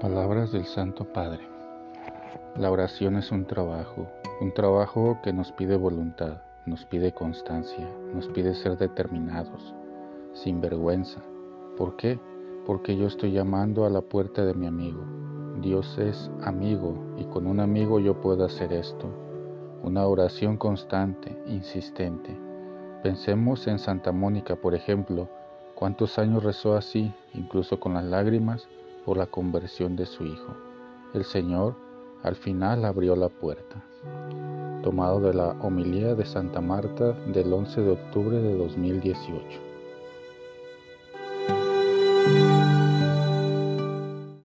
Palabras del Santo Padre. La oración es un trabajo, un trabajo que nos pide voluntad, nos pide constancia, nos pide ser determinados, sin vergüenza. ¿Por qué? Porque yo estoy llamando a la puerta de mi amigo. Dios es amigo y con un amigo yo puedo hacer esto. Una oración constante, insistente. Pensemos en Santa Mónica, por ejemplo, cuántos años rezó así, incluso con las lágrimas, por la conversión de su hijo. El Señor al final abrió la puerta. Tomado de la homilía de Santa Marta del 11 de octubre de 2018.